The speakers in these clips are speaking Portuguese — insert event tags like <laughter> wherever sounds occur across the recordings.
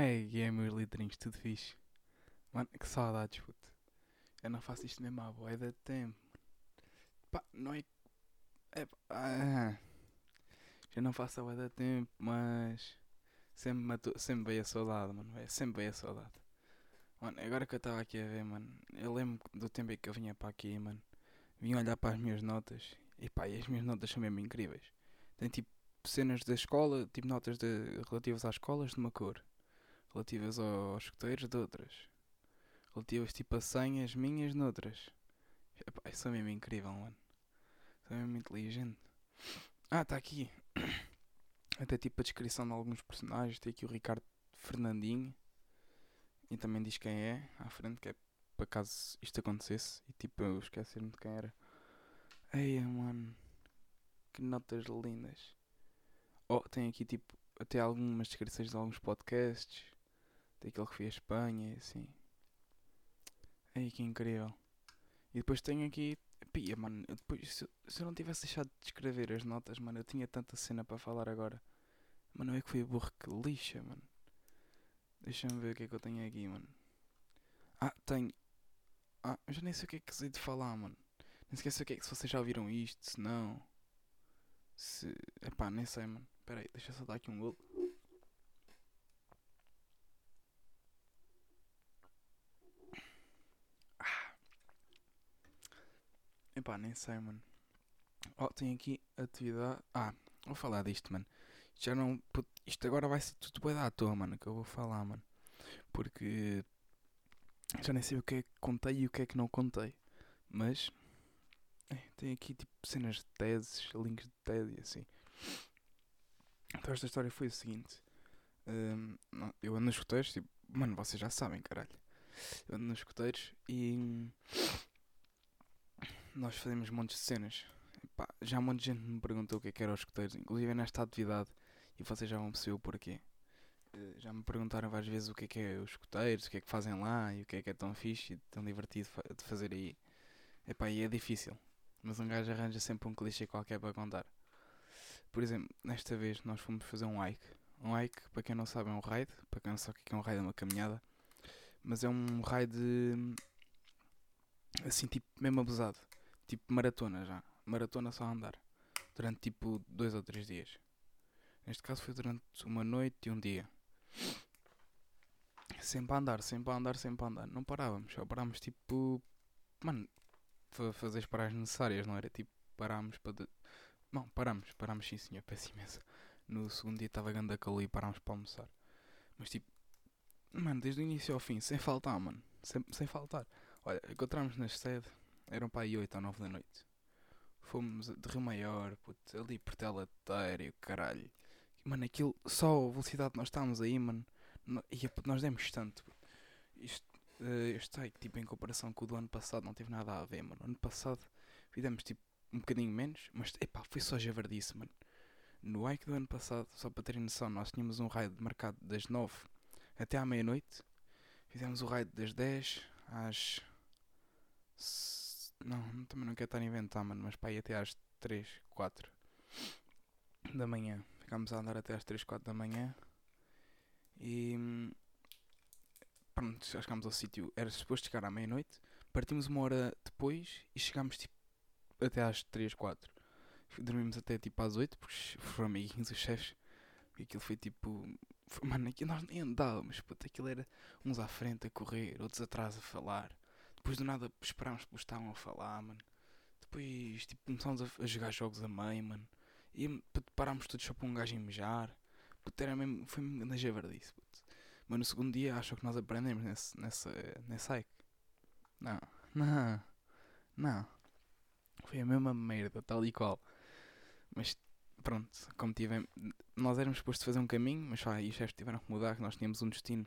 E é meus litrinhos, tudo fixe. Mano, que saudades, puto. Eu não faço isto mesmo à boia de tempo. Pá, não é. é pá, ah, eu não faço a boia de tempo, mas. Sempre, matou, sempre veio a saudade, mano. É, sempre veio a saudade. Mano, agora que eu estava aqui a ver, mano. Eu lembro do tempo em que eu vinha para aqui, mano. Vim olhar para as minhas notas. E pá, e as minhas notas são mesmo incríveis. Tem tipo cenas da escola, tipo notas de, relativas às escolas de uma cor. Relativas aos escuteiros de outras. Relativas tipo a senhas minhas noutras. Epá, isso é mesmo incrível, mano. Isso é mesmo inteligente. Ah, está aqui. <coughs> Até tipo a descrição de alguns personagens. Tem aqui o Ricardo Fernandinho. E também diz quem é à frente, que é para caso isto acontecesse. E tipo eu esquecer-me de quem era. Eia, mano. Que notas lindas. Oh, tem aqui tipo até algumas descrições de alguns podcasts. Aquele que foi a Espanha e assim. Ei, que incrível. E depois tenho aqui. Pia, mano, eu depois, se, se eu não tivesse deixado de escrever as notas, mano, eu tinha tanta cena para falar agora. Mano, é que foi burro que lixa, mano. Deixa-me ver o que é que eu tenho aqui, mano. Ah, tenho. Ah, eu já nem sei o que é que sei de falar, mano. Nem sei o que é que se vocês já ouviram isto, se não. Se. Epá, nem sei, mano. Espera aí, deixa eu só dar aqui um golo. Epá, nem sei, mano. Oh, tem aqui atividade. Ah, vou falar disto, mano. Já não. Isto agora vai ser tudo bem à toa, mano. Que eu vou falar, mano. Porque. Já nem sei o que é que contei e o que é que não contei. Mas. é, tem aqui tipo cenas de teses, links de TED e assim. Então esta história foi o seguinte. hum, não, eu ando nos escuteiros, tipo, mano, vocês já sabem, caralho. Eu ando nos escuteiros e nós fazemos montes de cenas. Já um monte de gente me perguntou o que é que eram os escuteiros, inclusive nesta atividade, e vocês já vão perceber o porquê. Eh, Já me perguntaram várias vezes o que é que é os escuteiros, o que é que fazem lá e o que é que é tão fixe e tão divertido de fazer aí. Epá, e é difícil, mas um gajo arranja sempre um clichê qualquer para contar. Por exemplo, nesta vez nós fomos fazer um hike. Um hike, para quem não sabe, é um raid. Para quem não sabe o que é um raid, é uma caminhada. Mas é um raid assim, tipo, mesmo abusado. Tipo maratona já. Maratona só a andar. Durante tipo dois ou três dias. Neste caso foi durante uma noite e um dia. Sempre a andar, sempre a andar, sempre a andar. Não parávamos, só parávamos tipo. Mano, para fazer as paragens necessárias, não era tipo parámos para. de- Não, parámos, parámos sim senhor, <laughs> peço imenso. No segundo dia estava grande a calor e parámos para almoçar. Mas tipo, mano, desde o início ao fim, sem faltar, mano. Sem, sem faltar. Olha, encontramos na sede, eram para aí 8 ou 9 da noite. Fomos de Rio Maior, puto, ali por Telateira e o caralho. Mano, aquilo, só a velocidade que nós estávamos aí, mano. no- ia, puto, nós demos tanto. puto. Isto, eh, este hike, tipo, em comparação com o do ano passado, não teve nada a ver, mano. Ano passado fizemos tipo um bocadinho menos, mas epá, foi só javardice, mano. No hike do ano passado, só para terem noção, nós tínhamos um raid marcado das 9 até à meia-noite. Fizemos o raid das 10 às. Não, também não quero estar a inventar, mano, mas para aí até às 3, 4 da manhã. Ficámos a andar até às 3, 4 da manhã. E. Pronto, já chegámos ao sítio. Era suposto chegar à meia-noite. Partimos uma hora depois e chegámos tipo até às 3, 4. Dormimos até tipo às 8, porque foram amiguinhos os chefes. E aquilo foi tipo. Mano, aquilo nós nem andávamos, puto. Aquilo era uns à frente a correr, outros atrás a falar. Depois do nada esperámos que estavam a falar, mano. Depois tipo começámos a, a jogar jogos a meio, mano. E parámos todos só para um gajo mejar. Puto, era mesmo. Foi mesmo na javardice, puto. Mas no segundo dia acho que nós aprendemos nesse, nessa, nesse hike. Não, não, não. Foi a mesma merda, tal e qual. Mas pronto, como tivemos. Nós éramos supostos fazer um caminho, mas só aí os chefes tiveram que mudar, que nós tínhamos um destino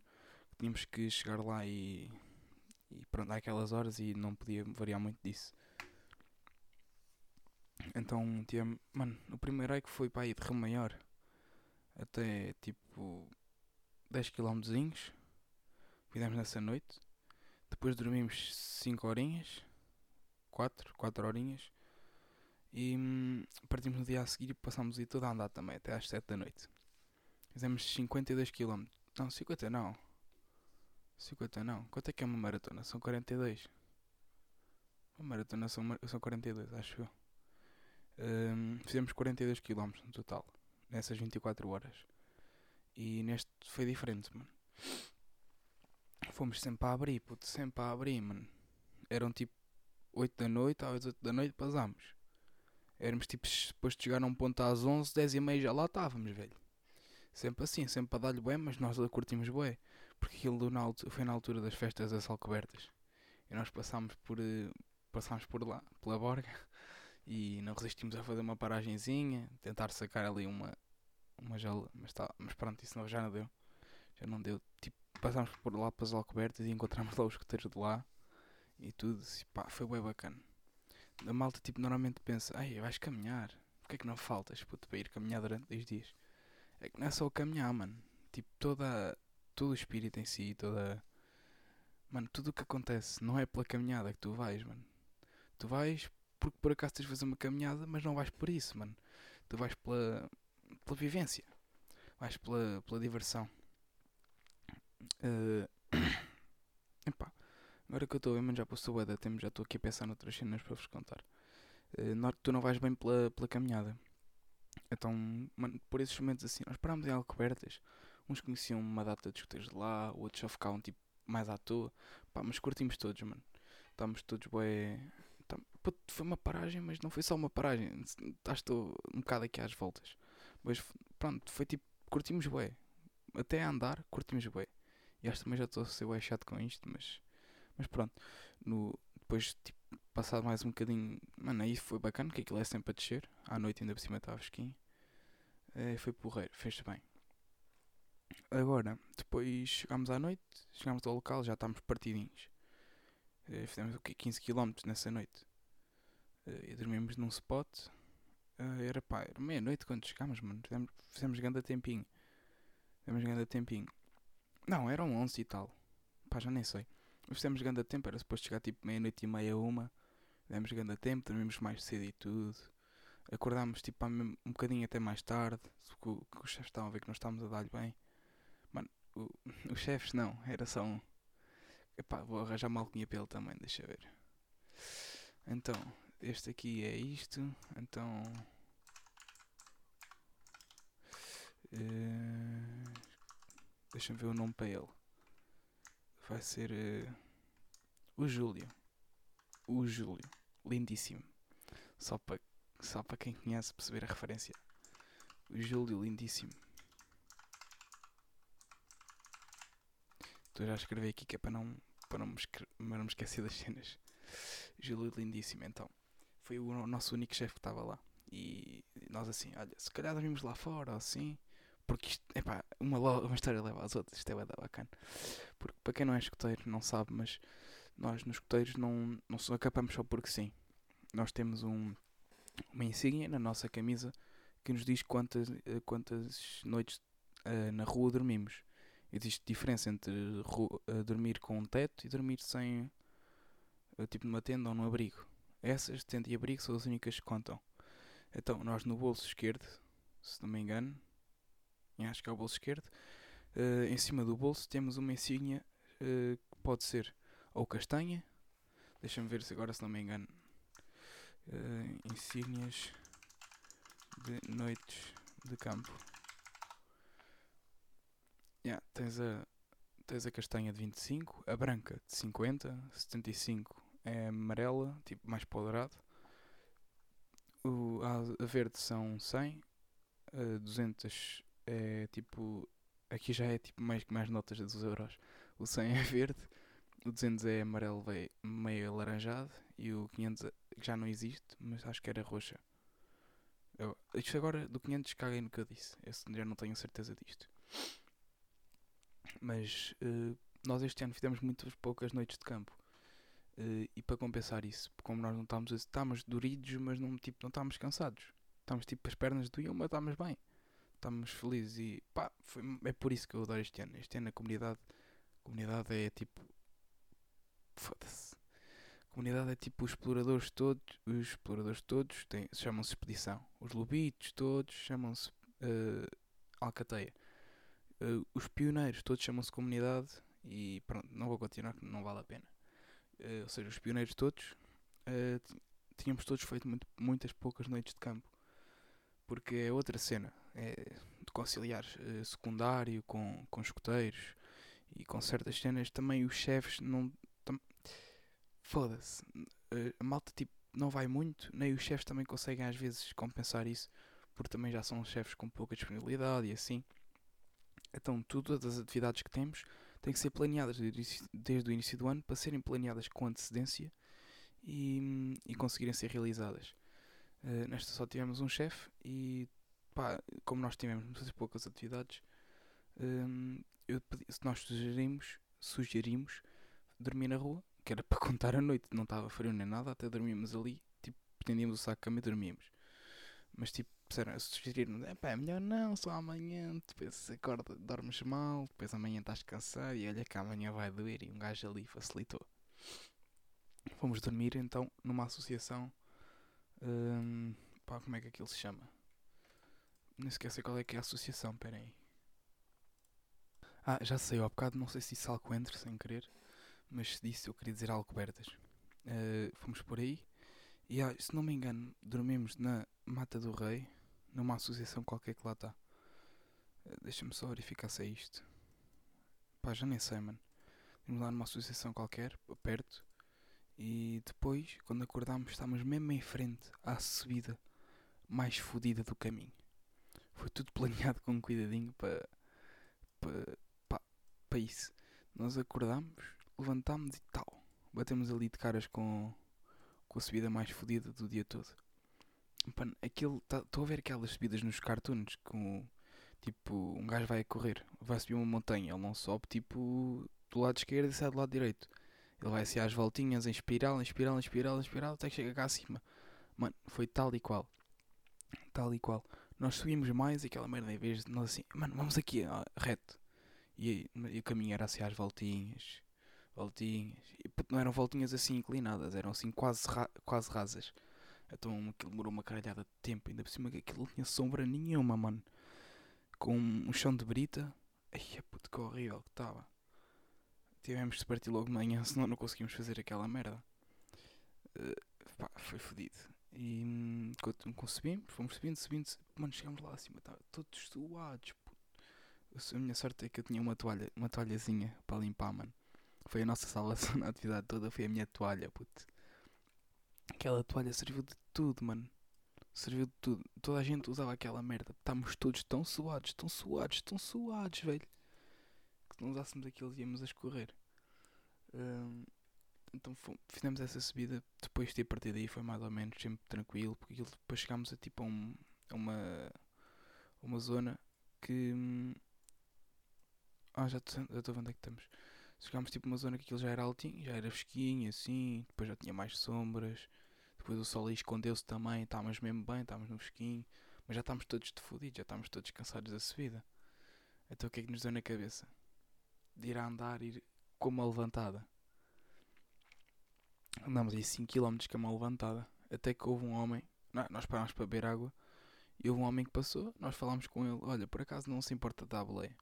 que tínhamos que chegar lá e. E pronto, àquelas horas e não podia variar muito disso. Então tivemos. Mano, o primeiro hike foi para aí de Rio Maior até tipo 10 km. Fizemos nessa noite. Depois dormimos 5 horinhas. 4, 4 horinhas. E hum, partimos no dia a seguir e passámos dia todo a andar também, até às 7 da noite. Fizemos 52 km. Não, 50 não. 50 não. Quanto é que é uma maratona? São 42. Uma maratona são, são 42, acho eu. Hum, fizemos 42 km no total. Nessas 24 horas. E neste foi diferente, mano. Fomos sempre a abrir, puto, sempre a abrir, mano. Eram tipo 8 da noite, às 8 da noite passámos. Éramos tipo, depois de chegar a um ponto às 11, 10 e meia já lá estávamos, velho. Sempre assim, sempre para dar-lhe bué, mas nós a curtimos bué. Porque aquilo na altu- foi na altura das festas das Alcobertas. E nós passámos por, eh, passámos por lá, pela Borga. <laughs> E não resistimos a fazer uma paragenzinha, tentar sacar ali uma, uma gela. Mas, tá, mas pronto, isso não, já não deu. Já não deu. Tipo, passámos por lá para as Alcobertas e encontramos lá os escuteiros de lá. E tudo. E, pá, foi bem bacana. A malta, tipo, normalmente pensa, ai, vais caminhar. Porquê é que não faltas, puto, para ir caminhar durante dois dias? É que não é só caminhar, mano. Tipo, toda, todo o espírito em si, toda... Mano, tudo o que acontece não é pela caminhada que tu vais, mano. Tu vais porque por acaso tens de fazer uma caminhada, mas não vais por isso, mano. Tu vais pela, pela vivência. Vais pela, pela diversão. Eh, <coughs> Epá, agora que eu estou mano, já passou o tempo, já estou aqui a pensar noutras cenas para vos contar. Nó- tu não vais bem pela, pela caminhada. Então, mano, por esses momentos assim, nós parámos em Alcobertas. Uns conheciam uma data de escuteiros de lá, outros só ficavam tipo mais à toa. Pá, mas curtimos todos, mano. Estávamos todos bué. Puto, foi uma paragem, mas não foi só uma paragem. Estás um bocado aqui às voltas. Mas pronto, foi tipo, curtimos bué. Até a andar, curtimos bué. E acho também já estou a ser bué chato com isto, mas. Mas pronto. No, depois, tipo, passado mais um bocadinho. Mano, aí foi bacana, que aquilo é sempre a descer. À noite ainda por cima estava fresquinho. Eh, foi porreiro, fez-se bem. Agora, depois chegámos à noite, chegámos ao local, já estávamos partidinhos. Eh, fizemos o quê? 15 km nessa noite. Eh, e dormimos num spot. Eh, era pá, era meia-noite quando chegámos, mano. Fizemos, fizemos grande tempinho. Fizemos grande tempinho. Não, eram 11 e tal. Pá, já nem sei. Fizemos grande tempo, era suposto chegar tipo meia-noite e meia, uma. Fizemos grande tempo, dormimos mais cedo e tudo. Acordámos tipo um bocadinho até mais tarde. Que, o- que os chefes estavam a ver que nós estávamos a dar-lhe bem. Os chefes não, era só um. Epá, vou arranjar uma alcunha para ele também, deixa eu ver. Então, este aqui é isto. Então. eh, Deixa-me ver o nome para ele. Vai ser. eh, o Júlio. O Júlio. Lindíssimo. Só para só para quem conhece perceber a referência. O Júlio, lindíssimo. Estou já a escrever aqui que é para não, para não, me, para não me esquecer das cenas. Júlio, lindíssimo. Então, foi o no- nosso único chefe que estava lá. E nós assim, olha, se calhar dormimos lá fora ou assim. Porque isto, epá, uma, uma história leva às outras. Isto é bacana. Porque para quem não é escoteiro, não sabe, mas nós nos escoteiros não, não só acapamos só porque sim. Nós temos um, uma insígnia na nossa camisa que nos diz quantas, eh, quantas noites eh, na rua dormimos. Existe diferença entre eh, dormir com um teto e dormir sem, eh, tipo numa tenda ou num abrigo. Essas, tenda e abrigo, são as únicas que contam. Então, nós no bolso esquerdo, se não me engano, acho que é o bolso esquerdo, eh, em cima do bolso temos uma insígnia que pode ser ou castanha, deixa-me ver se agora se não me engano, insígnias de noites de campo. Yeah, tens, a, tens a castanha de 25, a branca de 50, 75 é amarela, tipo mais para o a, a verde são 100, a 200 é tipo. Aqui já é tipo mais, mais notas dos euros. O 100 é verde, o 200 é amarelo meio alaranjado e o 500 é- já não existe, mas acho que era roxa. Eu, isto agora do 500 caguei no que eu disse. Esse já não tenho certeza disto. Mas eh, nós este ano fizemos muitas poucas noites de campo. Eh, e para compensar isso, como nós não estávamos, estávamos doridos, mas não, tipo, não estávamos cansados. Estávamos tipo, as pernas doíam, mas estávamos bem. Estávamos felizes e pá, foi, é por isso que eu adoro este ano. Este ano a comunidade, a comunidade é tipo. Foda-se. A comunidade é tipo os exploradores todos. Os exploradores todos chamam-se expedição. Os lobitos todos chamam-se eh, alcateia. Uh, os pioneiros, todos chamam-se comunidade e pronto, não vou continuar, não vale a pena. Uh, ou seja, os pioneiros todos, uh, tínhamos todos feito muito, muitas poucas noites de campo. Porque é outra cena, é de conciliar secundário com, com escuteiros e com certas cenas. Também os chefes não. Foda-se, a malta tipo não vai muito, nem os chefes também conseguem às vezes compensar isso, porque também já são chefes com pouca disponibilidade e assim. Então, todas as atividades que temos têm que ser planeadas desde o início do ano para serem planeadas com antecedência e, e conseguirem ser realizadas. Uh, nesta só tivemos um chefe e, pá, como nós tivemos muitas poucas atividades, um, eu, nós sugerimos, sugerimos dormir na rua, que era <laughs> para contar a noite, não estava frio nem nada, até dormíamos ali, tipo, prendíamos o saco de cama e dormíamos. Mas tipo, disseram, sugeriram, é pá, melhor não, só amanhã, depois acorda, dormes mal, depois amanhã estás cansado e olha que amanhã vai doer e um gajo ali facilitou. Fomos dormir então numa associação, hum, pá, como é que aquilo se chama? Nem esqueci qual é que é a associação, peraí. Ah, já sei, ao bocado não sei se disse Alcoentre sem querer, mas se disse eu queria dizer Alcobertas. Uh, fomos por aí e ah, se não me engano dormimos na Mata do Rei numa associação qualquer que lá está. Eh, deixa-me só verificar se é isto. Pá, já nem sei, mano. Vimos lá numa associação qualquer, perto. E depois, quando acordámos, estávamos mesmo em frente à subida mais fodida do caminho. Foi tudo planeado com cuidadinho para. para. para isso. Nós acordámos, levantámos e tal. Batemos ali de caras com. com a subida mais fodida do dia todo aquilo. Estou tá, a ver aquelas subidas nos cartoons com. Tipo, um gajo vai correr, vai subir uma montanha, ele não sobe tipo do lado esquerdo e sai do lado direito. Ele vai assim às voltinhas, em espiral, em espiral, em espiral, em espiral, até que chega cá acima. Mano, foi tal e qual. Tal e qual. Nós subimos mais aquela merda, em vez de nós assim, mano, vamos aqui, ó, reto. E, e o caminho era assim às voltinhas, voltinhas. E não eram voltinhas assim inclinadas, eram assim quase, ra quase rasas. Então aquilo demorou uma caralhada de tempo. Ainda por cima que aquilo não tinha sombra nenhuma, mano. Com um chão de brita. Ai, é puto, que horrível que estava. Tivemos de partir logo de manhã, <laughs> senão não conseguimos fazer aquela merda. Uh, pá, foi fodido. E hum, subimos, fomos subindo, subindo, mano, chegámos lá acima, tá, todos suados, puto. A minha sorte é que eu tinha uma toalha, uma toalhazinha para limpar, mano. Foi a nossa salvação na atividade <laughs> toda, foi a minha toalha, puto. Aquela toalha serviu de tudo, mano. Serviu de tudo. Toda a gente usava aquela merda. Estávamos todos tão suados, tão suados, tão suados, velho. Que se não usássemos aquilo íamos a escorrer. Um, então fizemos essa subida. Depois de a partir daí foi mais ou menos sempre tranquilo. Porque depois chegámos a tipo a, um, a uma, uma zona que. Hum, ah, já estou a ver onde é que estamos. Chegámos tipo uma zona que aquilo já era altinho, já era fresquinho assim. Depois já tinha mais sombras. Depois o sol aí escondeu-se também, estávamos mesmo bem, estávamos no fresquinho, mas já estávamos todos de fodidos, já estávamos todos cansados da subida. Então o que é que nos deu na cabeça? De ir a andar, ir com uma levantada. Andámos aí 5km com uma levantada. Até que houve um homem, nós parámos para beber água, e houve um homem que passou, nós falámos com ele, olha, por acaso não se importa dar boleia.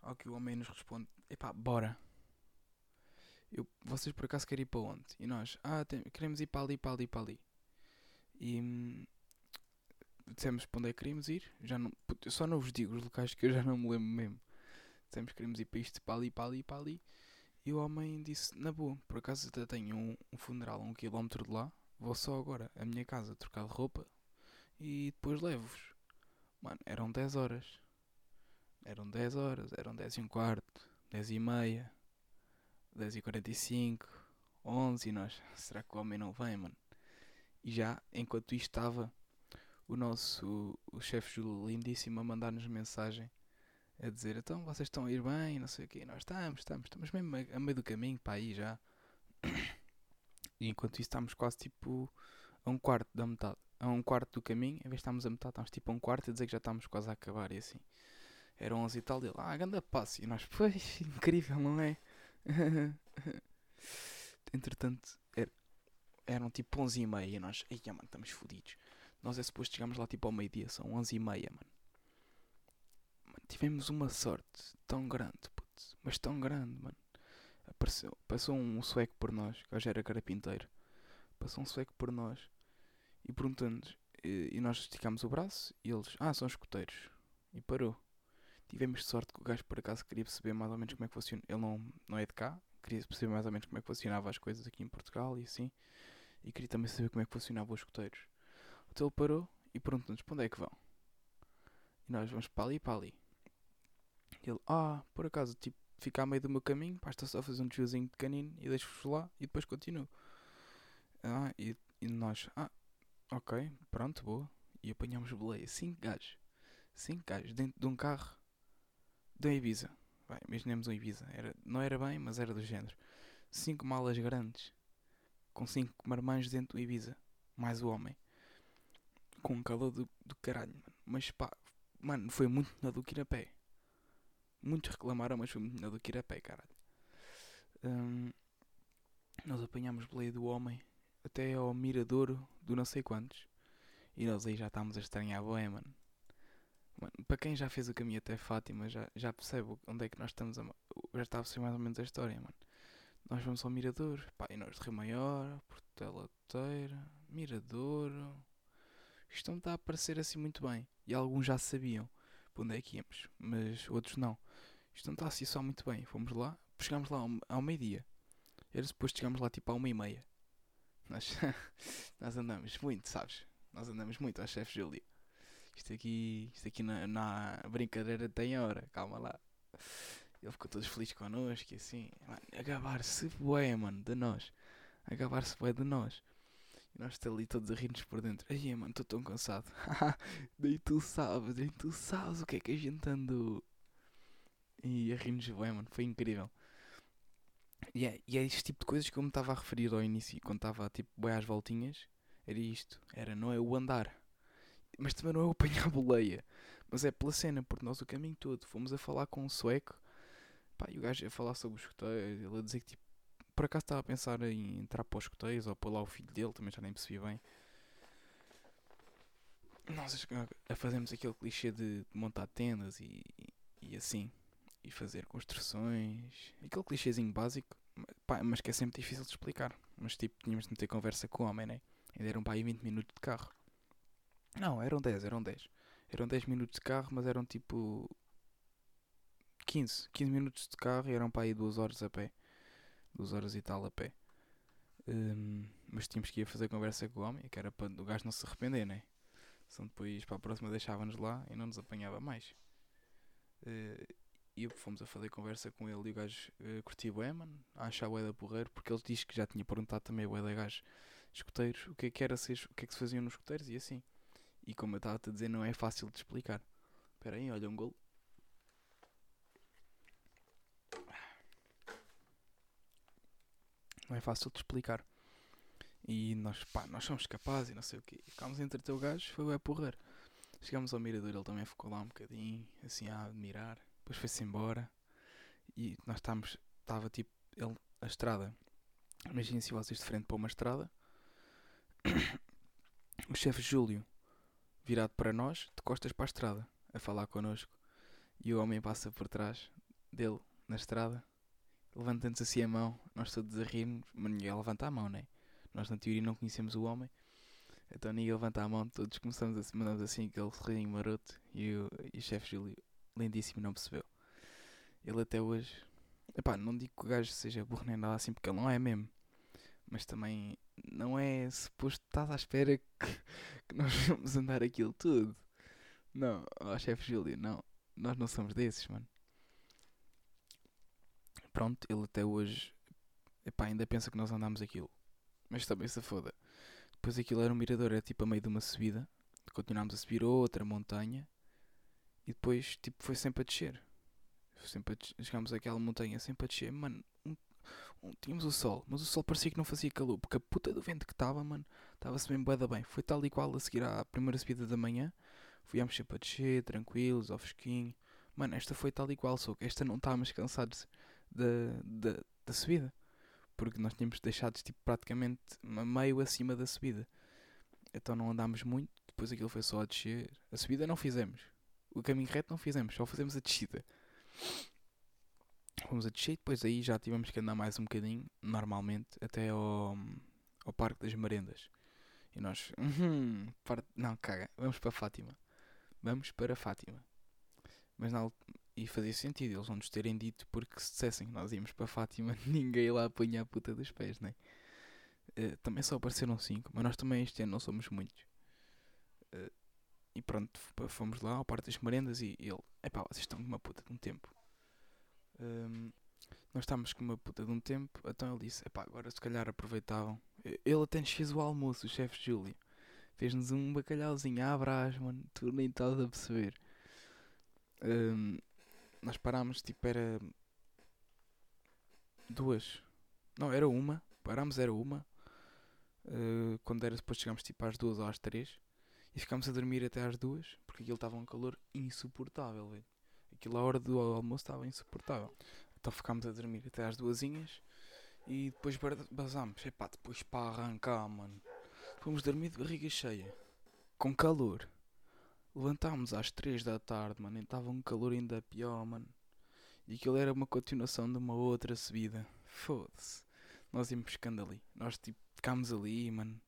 Ao que o homem nos responde, epá, bora eu, vocês por acaso querem ir para onde? E nós, ah, tem, queremos ir para ali, para ali, para ali. E hum, dissemos para onde é que queríamos ir. Já não, só não vos digo os locais que eu já não me lembro mesmo. Dissemos que queríamos ir para isto, para ali, para ali, para ali. E o homem disse, na boa, por acaso até tenho um, um funeral a um quilómetro de lá. Vou só agora à minha casa trocar de roupa e depois levo-vos. Mano, eram 10 horas. Eram 10 horas, eram 10 e um quarto, 10 e meia. 10h45, 11 e nós, <laughs> será que o homem não vem, mano? E já, enquanto isto estava, o nosso o chefe Júlio lindíssimo a mandar-nos mensagem a dizer, então vocês estão a ir bem, não sei o quê, nós estamos, estamos, estamos mesmo a, a meio do caminho para aí já. <coughs> E enquanto isso estamos quase tipo a um quarto da metade, a um quarto do caminho, em vez de estarmos a metade, estamos tipo a um quarto a dizer que já estamos quase a acabar e assim. Era 11 e tal, dele, ah, anda passo. E nós, pois, incrível, não é? <laughs> Entretanto, er, eram tipo 11 e meia e nós, ai mano, estamos fodidos. Nós é suposto chegarmos lá tipo ao meio-dia, são 11 e meia, mano. mano. tivemos uma sorte tão grande, putz, mas tão grande, mano. Apareceu, passou um sueco por nós, que já era carapinteiro. Passou um sueco por nós e perguntando-nos, e, nós esticámos o braço e eles, ah, são escuteiros. E parou. Tivemos sorte que o gajo por acaso queria perceber mais ou menos como é que funciona. Ele não, não é de cá, queria perceber mais ou menos como é que funcionava as coisas aqui em Portugal e assim. E queria também saber como é que funcionavam os escuteiros. Então ele parou e perguntou-nos para onde é que vão. E nós vamos para ali e para ali. E ele, ah, por acaso, tipo, fica a meio do meu caminho, basta só fazer um desviozinho pequenino e deixo-vos lá e depois continuo. Ah, e, e nós, ah, ok, pronto, boa. E apanhamos boleia, 5 gajos. 5 gajos dentro de um carro da Ibiza. Vai, imaginemos um Ibiza. Era, não era bem, mas era do género. 5 malas grandes. Com 5 marmães dentro do Ibiza. Mais o homem. Com um calor do, do caralho, mano. Mas pá, mano, foi muito melhor do que ir a pé. Muitos reclamaram, mas foi muito melhor do que ir a pé, caralho. Hum, nós apanhámos boleia do homem até ao miradouro do não sei quantos. E nós aí já estávamos a estranhar a boé, mano. Mano. Para quem já fez o caminho até Fátima, já, já percebe onde é que nós estamos a. Já está a ser mais ou menos a história, mano. Nós vamos ao Mirador, pá, e nós de Rio Maior, Portela Teira, Miradouro. Isto não está a parecer assim muito bem. E alguns já sabiam para onde é que íamos, mas outros não. Isto não está assim só muito bem. Fomos lá, chegámos lá ao, ao meio-dia. Era suposto chegámos lá tipo à uma e meia. Nós, <laughs> nós andamos muito, sabes? Nós andamos muito ao chefe Júlio. Isto aqui, isto aqui na, na brincadeira tem hora, calma lá. Ele ficou todo feliz connosco e assim, acabar-se bué, mano, de nós. Acabar-se bué de nós. E nós estamos ali todos a rir-nos por dentro. Ai, mano, estou tão cansado. <laughs> nem tu sabes, nem tu sabes o que é que a gente andou. E a rir-nos bué, mano, foi incrível. E é, e é este tipo de coisas que eu me estava a referir ao início, quando estava tipo bué às voltinhas. Era isto, era não é o andar. Mas também não é o apanhar <laughs> boleia. Mas é pela cena, porque nós o caminho todo fomos a falar com um sueco. Pá, e o gajo a falar sobre os escuteiros, ele a dizer que tipo, por acaso estava a pensar em entrar para os escuteiros ou pôr lá o filho dele, também já nem percebi bem. Nós a fazermos aquele clichê de montar tendas e, e, assim. E fazer construções. Aquele clichêzinho básico, pá, mas que é sempre difícil de explicar. Mas tipo, tínhamos de meter conversa com o homem, né? Ainda eram para aí 20 minutos de carro. Não, eram 10, eram 10. Eram 10 minutos de carro, mas eram tipo 15, 15 minutos de carro e eram para aí 2 horas a pé. 2 horas e tal a pé. Um, mas tínhamos que ir fazer conversa com o homem, que era para o gajo não se arrepender, né? Senão depois para a próxima deixava-nos lá e não nos apanhava mais. Uh, e fomos a fazer conversa com ele e o gajo uh, curtia o mano, a achar o da porreiro, porque ele disse que já tinha perguntado também o da gajo escuteiros o que é que era ser, o que é que se faziam nos escuteiros e assim. E como eu estava a dizer, não é fácil de explicar. Espera aí, olha um gol. Não é fácil de explicar. E nós, pá, nós somos capazes e não sei o quê. Ficámos entre o gajo, foi o porrer. Chegámos ao mirador, ele também ficou lá um bocadinho, assim, a admirar. Depois foi-se embora. E nós estávamos, estava tipo, ele, a estrada. Imaginem se vocês de frente para uma estrada. <coughs> o chefe Júlio virado para nós, de costas para a estrada, a falar connosco. E o homem passa por trás dele, na estrada, levantando-se assim a mão, nós todos a rirmos, mas ninguém levanta a mão, né? Nós na teoria não conhecemos o homem, então ninguém levanta a mão, todos começamos a mandamos assim aquele sorrisinho maroto e o, e o chefe Júlio, lindíssimo, não percebeu. Ele até hoje, epá, não digo que o gajo seja burro nem nada assim, porque ele não é mesmo, mas também não é suposto estás à espera que, que nós <laughs> vamos andar aquilo tudo. Não, ó chefe Júlio, não, nós não somos desses, mano pronto, ele até hoje epá, ainda pensa que nós andámos aquilo. Mas também se foda. Depois aquilo era um mirador, era tipo a meio de uma subida. Continuámos a subir outra montanha. E depois tipo foi sempre a descer. Sempre a chegámos àquela montanha sempre a descer. Mano, um, tínhamos o sol, mas o sol parecia que não fazia calor. Porque a puta do vento que estava, mano, estava-se mesmo bué bem. Foi tal e qual a seguir à primeira subida da manhã. Sempre a descer, tranquilos, ao fresquinho. Mano, esta foi tal e qual, só que esta não estávamos cansados da, da, da subida. Porque nós tínhamos deixado tipo, praticamente meio acima da subida. Então não andámos muito. Depois aquilo foi só a descer. A subida não fizemos. O caminho reto não fizemos, só fizemos a descida. Fomos a descer e depois aí já tivemos que andar mais um bocadinho, normalmente, até ao, ao Parque das Merendas. E nós, parte, não, caga, vamos para Fátima. Vamos para Fátima. Mas na, e fazia sentido eles não nos terem dito, porque se dissessem que nós íamos para Fátima, <laughs> ninguém lá apanha a puta dos pés, né? Uh, também só apareceram cinco, mas nós também este ano não somos muitos. Uh, e pronto, fomos lá ao Parque das Merendas e ele, epá, vocês estão com uma puta de um tempo. Um, nós estávamos com uma puta de um tempo, então ele disse, epá, agora se calhar aproveitavam. Ele até nos fez o almoço, o chefe Júlio. Fez-nos um bacalhauzinho à brás, mano, tu nem estás a perceber. Um, nós parámos, tipo, era duas. Não, era uma. Parámos, era uma. Uh, quando era depois chegámos tipo às duas ou às três. E ficámos a dormir até às duas, porque aquilo estava um calor insuportável, velho. Aquilo à hora do almoço estava insuportável. Então ficámos a dormir até às duasinhas e depois basámos. Epá, depois para arrancar, mano. Fomos dormir de barriga cheia, com calor. Levantámos às três da tarde, mano, e estava um calor ainda pior, mano. E aquilo era uma continuação de uma outra subida. Foda-se. Nós íamos pescando ali. Nós tipo, ficámos ali, mano.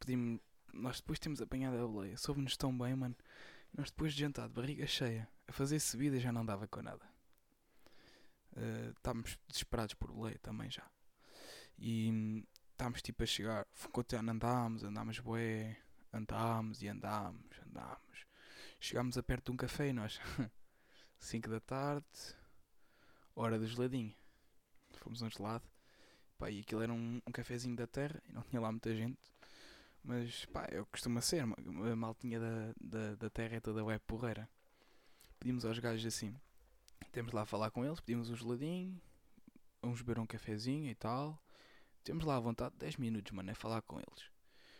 Pedimos nós depois temos apanhado a boleia. Soube-nos tão bem, mano. Nós depois de jantar de barriga cheia, a fazer subida já não dava com nada. Uh, estávamos desesperados por boleia também já. E estávamos tipo a chegar. Continuando, andámos, andámos bué. Andámos e andámos, andámos. Chegámos a perto de um café e nós. <laughs> 5 da tarde, hora do geladinho. Fomos a um gelado. Pá, e aquilo era um, um cafezinho da terra e não tinha lá muita gente. Mas pá, eu costumo ser, a maltinha da, da, da terra é toda web porreira. Pedimos aos gajos assim, temos lá a falar com eles, pedimos um geladinho, vamos beber um cafezinho e tal. Temos lá à vontade 10 minutos, mano, é falar com eles.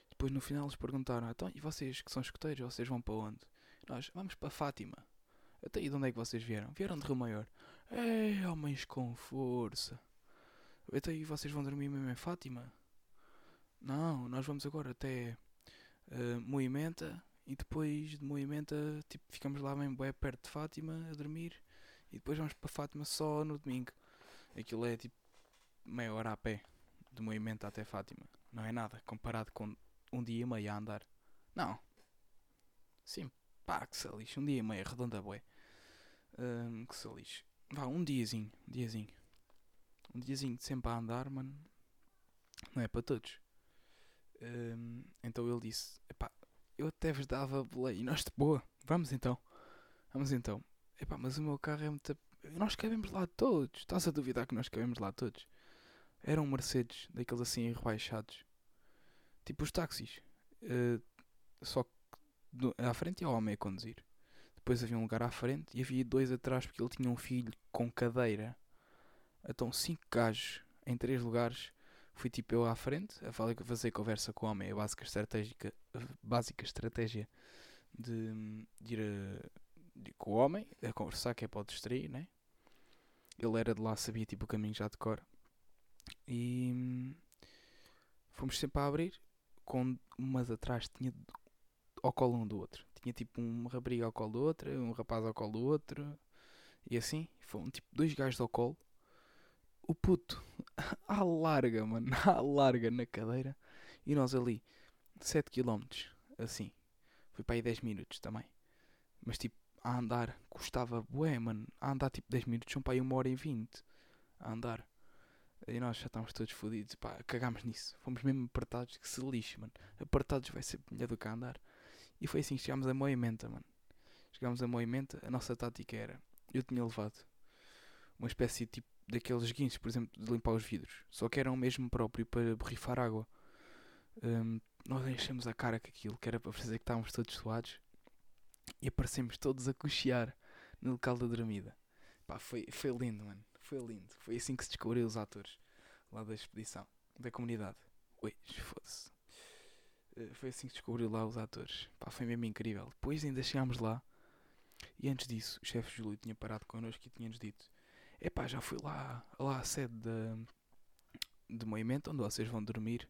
Depois no final eles perguntaram, então e vocês que são escuteiros, vocês vão para onde? Nós, vamos para Fátima. Até aí de onde é que vocês vieram? Vieram de Rio Maior. Ei, homens com força. Até aí vocês vão dormir mesmo em Fátima? Não, nós vamos agora até uh, Moimenta e depois de Moimenta tipo, ficamos lá bem, bem perto de Fátima a dormir e depois vamos para Fátima só no domingo. Aquilo é tipo meia hora a pé de Moimenta até Fátima. Não é nada comparado com um dia e meio a andar. Não. Sim, pá, que se lixe. Um dia e meio, redonda bué. Um, que se lixe. Vá, um diazinho, um diazinho. Um diazinho sempre a andar, mano. Não é para todos. Um, então ele disse: eu até vos dava boleia. E nós de boa, vamos então. Vamos então. Epá, mas o meu carro é muito. Nós cabemos lá todos. Estás a duvidar que nós cabemos lá todos? Eram Mercedes, daqueles assim rebaixados. Tipo os táxis. Uh, só que do, à frente ia o homem a conduzir. Depois havia um lugar à frente e havia dois atrás porque ele tinha um filho com cadeira. Então cinco gajos em três lugares fui tipo eu à frente a fazer conversa com o homem, a básica, estratégica, básica estratégia de, de ir a, de, com o homem a conversar, que é para o distrair, né? Ele era de lá, sabia tipo o caminho já de cor. E fomos sempre a abrir, com umas atrás tinha ao colo um do outro. Tinha tipo uma rapariga ao colo do outro, um rapaz ao colo do outro, e assim, foram tipo dois gajos ao colo o puto <laughs> à larga, mano, <laughs> à larga na cadeira. E nós ali, 7 km, assim. Foi para aí 10 minutos também. Mas tipo, a andar custava bué, mano. A andar tipo 10 minutos são para aí 1 hora e 20. A andar. E nós já estávamos todos fodidos. Pá, cagámos nisso. Fomos mesmo apertados que se lixe, mano. Apertados vai ser melhor do que a andar. E foi assim, chegámos a Moimenta, mano. Chegámos a Moimenta, a nossa tática era. Eu tinha levado uma espécie tipo daqueles guinchos, por exemplo, de limpar os vidros. Só que eram mesmo próprio para borrifar água. Um, nós enchemos a cara com aquilo, que era para fazer que estávamos todos suados. E aparecemos todos a cochear no local da dormida. Pá, foi, foi lindo, mano. Foi lindo. Foi assim que se descobriu os atores lá da expedição, da comunidade. Ui, foda-se. Uh, foi assim que descobriu lá os atores. Pá, foi mesmo incrível. Depois ainda chegámos lá. E antes disso, o chefe Júlio tinha parado connosco e tinha-nos dito Epá, já fui lá, lá à sede de, de movimento onde vocês vão dormir.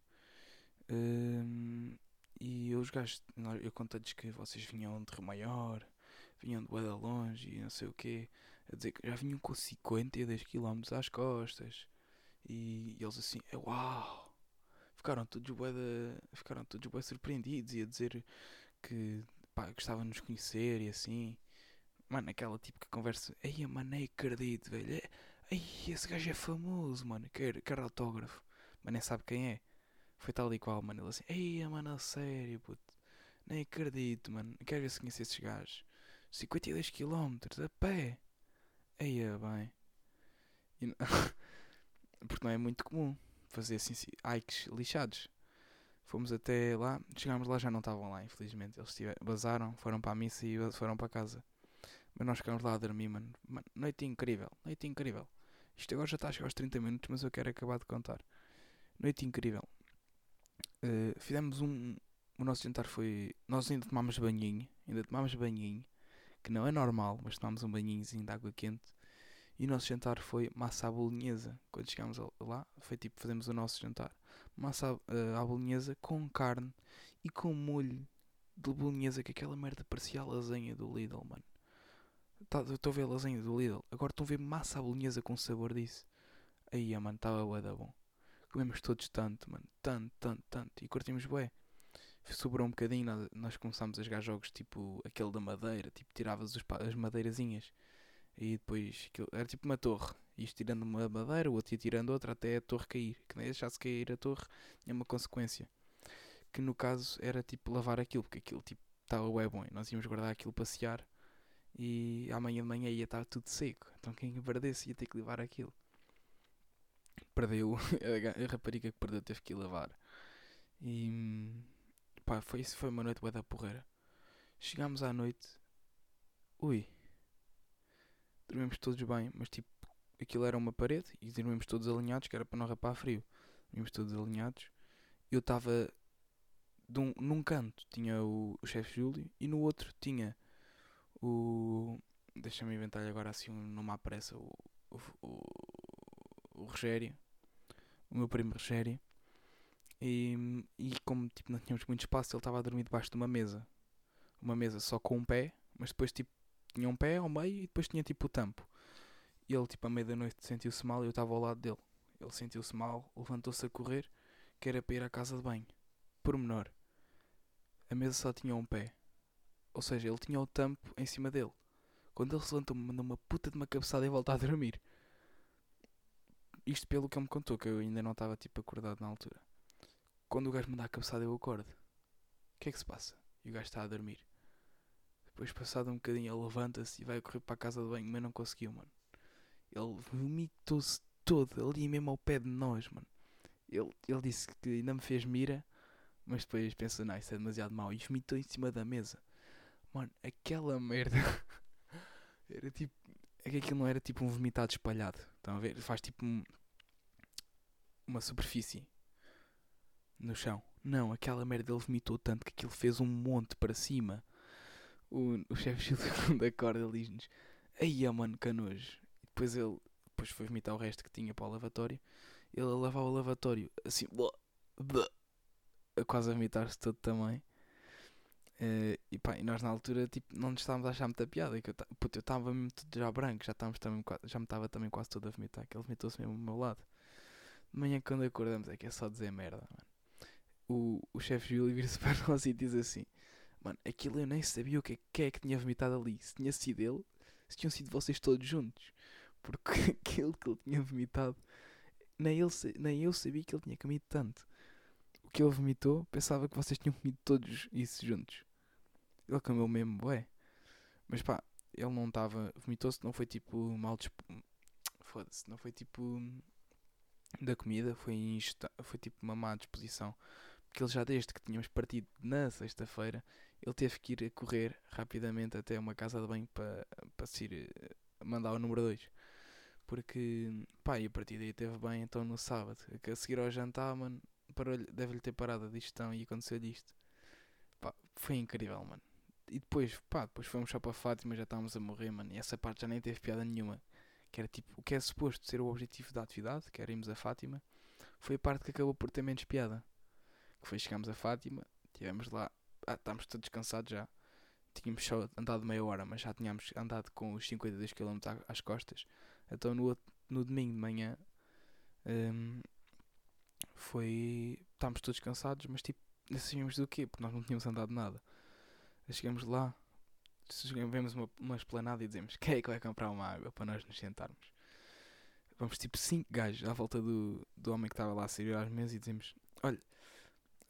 Um, e os gajos, eu contei-lhes que vocês vinham de Rio Maior, vinham de bué da longe e não sei o quê, a dizer que já vinham com 52 km às costas. E, e eles assim, é uau! Ficaram todos bué, da, ficaram todos bué surpreendidos e a dizer que pá, gostavam de nos conhecer e assim. Mano, aquela tipo que conversa, ei, mano, nem acredito, velho. É, ei, esse gajo é famoso, mano, quer, quer autógrafo. Mas nem sabe quem é. Foi tal e qual, mano. Ele assim, ei, mano, a sério, puto. Nem acredito, mano. Quero ver se conhece esses gajos. 52 km a pé. Eia, bem. Não... <laughs> Porque não é muito comum fazer assim hikes lixados. Fomos até lá, chegámos lá já não estavam lá, infelizmente. Eles tiveram, bazaram, foram para a missa e foram para casa. Mas nós ficámos lá a dormir, mano. mano. Noite incrível, noite incrível. Isto agora já está a chegar aos 30 minutos, mas eu quero acabar de contar. Noite incrível. Uh, fizemos um. O nosso jantar foi. Nós ainda tomámos banhinho. Ainda tomámos banhinho. Que não é normal, mas tomámos um banhinhozinho de água quente. E o nosso jantar foi massa à bolonhesa. Quando chegámos lá, foi tipo, fazemos o nosso jantar. Massa uh, à bolonhesa com carne e com molho de bolonhesa, que aquela merda parecia a lasanha do Lidl, mano. Tá, estou a ver a lasanha do Lidl. Agora estou a ver massa à bolonhesa com sabor disso. Aí, mano, estava bué da bom. Comemos todos tanto, mano. Tanto, tanto, tanto. E curtimos bué. Sobrou um bocadinho, nós, começámos a jogar jogos tipo aquele da madeira. Tipo, tiravas as madeirazinhas e depois aquilo, era tipo uma torre. Isto tirando uma madeira, o outro ia tirando outra até a torre cair. Que nem deixasse cair a torre, tinha uma consequência. Que no caso era tipo lavar aquilo, porque aquilo tipo estava bem bom. E nós íamos guardar aquilo passear e amanhã de manhã ia estar tudo seco. Então quem perdesse ia ter que levar aquilo. Perdeu, <laughs> a rapariga que perdeu teve que ir lavar. E pá, foi, isso foi uma noite bué da porreira. Chegámos à noite. Ui, dormimos todos bem, mas tipo, aquilo era uma parede e dormimos todos alinhados, que era para não rapar frio. Dormimos todos alinhados. Eu estava um, num canto tinha o, o chefe Júlio e no outro tinha o. Deixa-me inventar agora assim, não me aparece o, o, o, o Rogério, o meu primo Rogério. E, e como tipo, não tínhamos muito espaço, ele estava a dormir debaixo de uma mesa. Uma mesa só com um pé, mas depois tipo tinha um pé ao meio e depois tinha tipo o tampo. E ele, tipo, à meia da noite sentiu-se mal e eu estava ao lado dele. Ele sentiu-se mal, levantou-se a correr, que era para ir à casa de banho. Por menor, a mesa só tinha um pé. Ou seja, ele tinha o tampo em cima dele. Quando ele se levantou, me mandou uma puta de uma cabeçada e voltou a dormir. Isto pelo que ele me contou, que eu ainda não estava tipo acordado na altura. Quando o gajo me dá a cabeçada, eu acordo. O que é que se passa? E o gajo está a dormir. Depois, passado um bocadinho, ele levanta-se e vai correr para a casa de banho, mas não conseguiu, mano. Ele vomitou-se todo, ali mesmo ao pé de nós, mano. Ele, ele disse que ainda me fez mira, mas depois pensou, não, isso é demasiado mau. E vomitou em cima da mesa. Mano, aquela merda. <laughs> era tipo. É que aquilo não era tipo um vomitado espalhado. Estão a ver? Faz tipo um, uma superfície no chão. Não, aquela merda ele vomitou tanto que aquilo fez um monte para cima o, o chefe da corda diz-nos: Aí, mano, canojo. E depois ele depois foi vomitar o resto que tinha para o lavatório. Ele lavava o lavatório assim, blá, blá, quase a vomitar-se todo também. Uh, e pá, nós na altura tipo, não nos estávamos a achar muita piada. Que eu estava mesmo já branco, já, estávamos também, já me estava também quase todo a vomitar. Que ele vomitou-se mesmo ao meu lado. De manhã, quando acordamos, é que é só dizer merda, mano. O, o chefe Júlio vira-se <laughs> para nós e diz assim: Mano, aquilo eu nem sabia o que, que é que tinha vomitado ali. Se tinha sido ele, se tinham sido vocês todos juntos. Porque <laughs> aquilo que ele tinha vomitado, nem, ele, nem eu sabia que ele tinha comido tanto. O que ele vomitou, pensava que vocês tinham comido todos isso juntos. Ele comeu mesmo, ué. Mas pá, ele não estava. Vomitou-se, não foi tipo mal. Foda-se, não foi tipo. Da comida, foi, foi tipo uma má disposição. Porque ele já desde que tínhamos partido na sexta-feira ele teve que ir a correr rapidamente até uma casa de banho para, para se ir eh, mandar o número 2. Porque, pá, e a partir daí teve bem, então no sábado, a seguir ao jantar, mano, deve-lhe ter parado a digestão e aconteceu-lhe isto. Pá, foi incrível, mano. E depois, pá, depois fomos só para Fátima, já estávamos a morrer, mano, e essa parte já nem teve piada nenhuma. Que era tipo, o que é suposto ser o objetivo da atividade, que era irmos a Fátima, foi a parte que acabou por ter menos piada. Que foi, chegámos a Fátima, estivemos lá ah, estávamos todos cansados já. tínhamos só andado meia hora, mas já tínhamos andado com os 52 km às costas. Então no, no domingo de manhã um, foi. Estávamos todos cansados, mas tipo, não sabíamos do quê, porque nós não tínhamos andado nada. Chegamos lá, vemos uma, uma esplanada e dizemos: Quem é que vai comprar uma água para nós nos sentarmos? Vamos tipo 5 gajos à volta do, do homem que estava lá a servir às mesas e dizemos: Olha,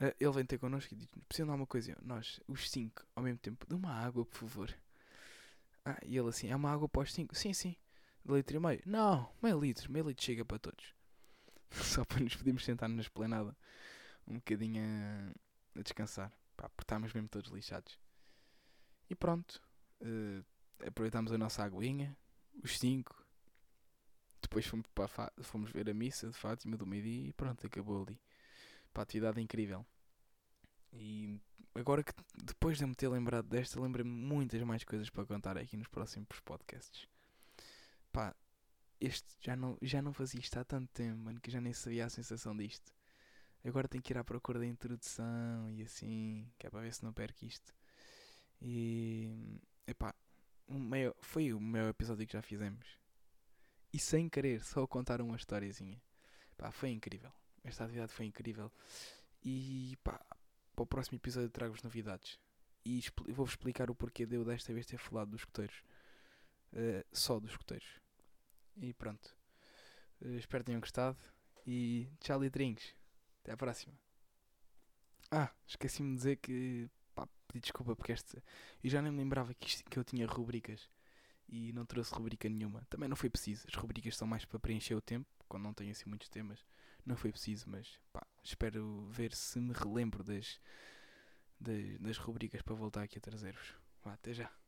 eh, ele vem ter connosco e diz: Precisa de alguma coisa? Nós, os 5, ao mesmo tempo, de uma água, por favor. Ah, e ele assim: É uma água para os 5? Sim, sim. De litro e meio? Não, meio litro. Meio litro chega para todos. <laughs> Só para nos podermos sentar na esplanada um bocadinho a, a descansar. Pá, porque estávamos mesmo todos lixados. E pronto. Uh, aproveitámos a nossa aguinha, os 5 depois fomos, para fomos ver a missa de Fátima do meio-dia e pronto, acabou ali. Pá, atividade incrível. E agora que depois de me ter lembrado desta, lembrei-me muitas mais coisas para contar aqui nos próximos podcasts. Pá, este já não, já não fazia isto há tanto tempo, mano, que já nem sabia a sensação disto. Agora tenho que ir à procura da introdução e assim, que é para ver se não perco isto. E epá, um meio, foi o maior episódio que já fizemos e sem querer, só contar uma historiazinha. Pá, foi incrível. Esta atividade foi incrível. E pá, para o próximo episódio trago-vos novidades. E vou-vos explicar o porquê de eu desta vez ter falado dos escuteiros. Uh, só dos escuteiros. E pronto. Uh, espero que tenham gostado. E tchau, litrinhos. Até à próxima. Ah, esqueci-me de dizer que. Pá, pedi desculpa porque este. Eu já nem me lembrava que, isto, que eu tinha rubricas e não trouxe rubrica nenhuma. Também não foi preciso. As rubricas são mais para preencher o tempo, quando não tenho assim muitos temas. Não foi preciso, mas pá, espero ver se me relembro das, das, das rubricas para voltar aqui a trazer-vos. Até já.